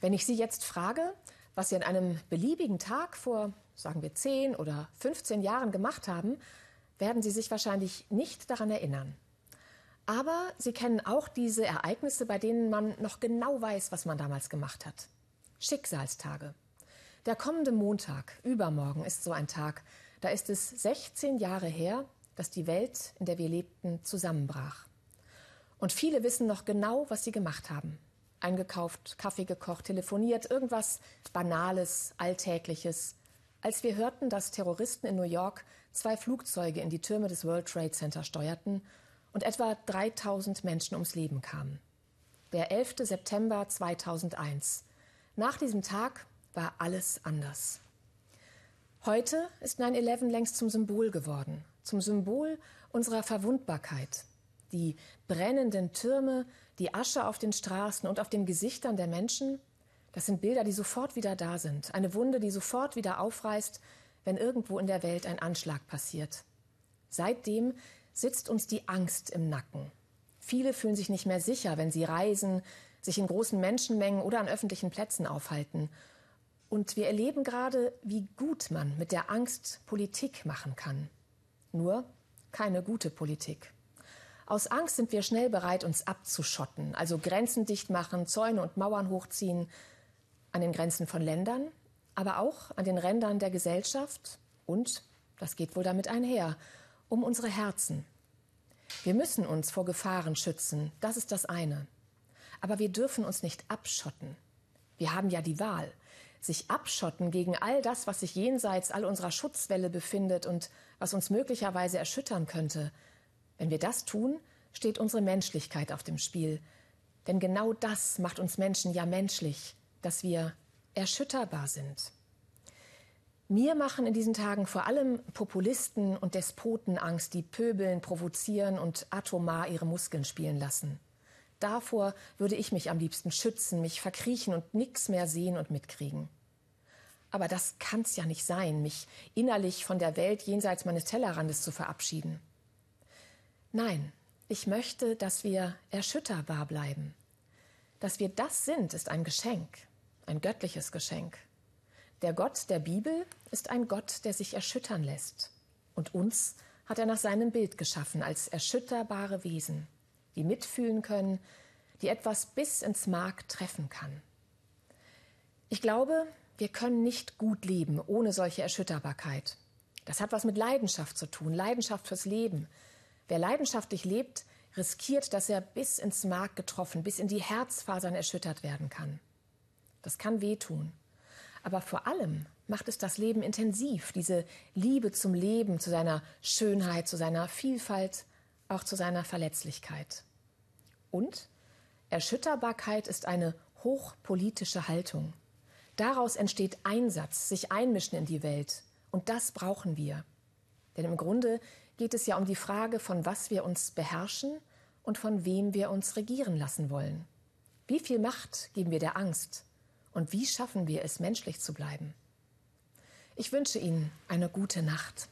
Wenn ich Sie jetzt frage, was Sie an einem beliebigen Tag vor, sagen wir, 10 oder 15 Jahren gemacht haben, werden Sie sich wahrscheinlich nicht daran erinnern. Aber Sie kennen auch diese Ereignisse, bei denen man noch genau weiß, was man damals gemacht hat. Schicksalstage. Der kommende Montag, übermorgen, ist so ein Tag. Da ist es 16 Jahre her, dass die Welt, in der wir lebten, zusammenbrach. Und viele wissen noch genau, was sie gemacht haben. Eingekauft, Kaffee gekocht, telefoniert, irgendwas Banales, Alltägliches. Als wir hörten, dass Terroristen in New York zwei Flugzeuge in die Türme des World Trade Center steuerten und etwa 3000 Menschen ums Leben kamen. Der 11. September 2001. Nach diesem Tag war alles anders. Heute ist 9-11 längst zum Symbol geworden, zum Symbol unserer Verwundbarkeit. Die brennenden Türme, die Asche auf den Straßen und auf den Gesichtern der Menschen, das sind Bilder, die sofort wieder da sind. Eine Wunde, die sofort wieder aufreißt, wenn irgendwo in der Welt ein Anschlag passiert. Seitdem sitzt uns die Angst im Nacken. Viele fühlen sich nicht mehr sicher, wenn sie reisen, sich in großen Menschenmengen oder an öffentlichen Plätzen aufhalten. Und wir erleben gerade, wie gut man mit der Angst Politik machen kann. Nur keine gute Politik. Aus Angst sind wir schnell bereit, uns abzuschotten, also Grenzen dicht machen, Zäune und Mauern hochziehen, an den Grenzen von Ländern, aber auch an den Rändern der Gesellschaft und, das geht wohl damit einher, um unsere Herzen. Wir müssen uns vor Gefahren schützen, das ist das eine. Aber wir dürfen uns nicht abschotten. Wir haben ja die Wahl. Sich abschotten gegen all das, was sich jenseits all unserer Schutzwelle befindet und was uns möglicherweise erschüttern könnte. Wenn wir das tun, steht unsere Menschlichkeit auf dem Spiel. Denn genau das macht uns Menschen ja menschlich, dass wir erschütterbar sind. Mir machen in diesen Tagen vor allem Populisten und Despoten Angst, die pöbeln, provozieren und atomar ihre Muskeln spielen lassen. Davor würde ich mich am liebsten schützen, mich verkriechen und nichts mehr sehen und mitkriegen. Aber das kann's ja nicht sein, mich innerlich von der Welt jenseits meines Tellerrandes zu verabschieden. Nein, ich möchte, dass wir erschütterbar bleiben. Dass wir das sind, ist ein Geschenk, ein göttliches Geschenk. Der Gott der Bibel ist ein Gott, der sich erschüttern lässt. Und uns hat er nach seinem Bild geschaffen als erschütterbare Wesen, die mitfühlen können, die etwas bis ins Mark treffen kann. Ich glaube, wir können nicht gut leben ohne solche Erschütterbarkeit. Das hat was mit Leidenschaft zu tun, Leidenschaft fürs Leben. Wer leidenschaftlich lebt, riskiert, dass er bis ins Mark getroffen, bis in die Herzfasern erschüttert werden kann. Das kann wehtun. Aber vor allem macht es das Leben intensiv, diese Liebe zum Leben, zu seiner Schönheit, zu seiner Vielfalt, auch zu seiner Verletzlichkeit. Und Erschütterbarkeit ist eine hochpolitische Haltung. Daraus entsteht Einsatz, sich einmischen in die Welt. Und das brauchen wir. Denn im Grunde geht es ja um die Frage, von was wir uns beherrschen und von wem wir uns regieren lassen wollen. Wie viel Macht geben wir der Angst? Und wie schaffen wir es, menschlich zu bleiben? Ich wünsche Ihnen eine gute Nacht.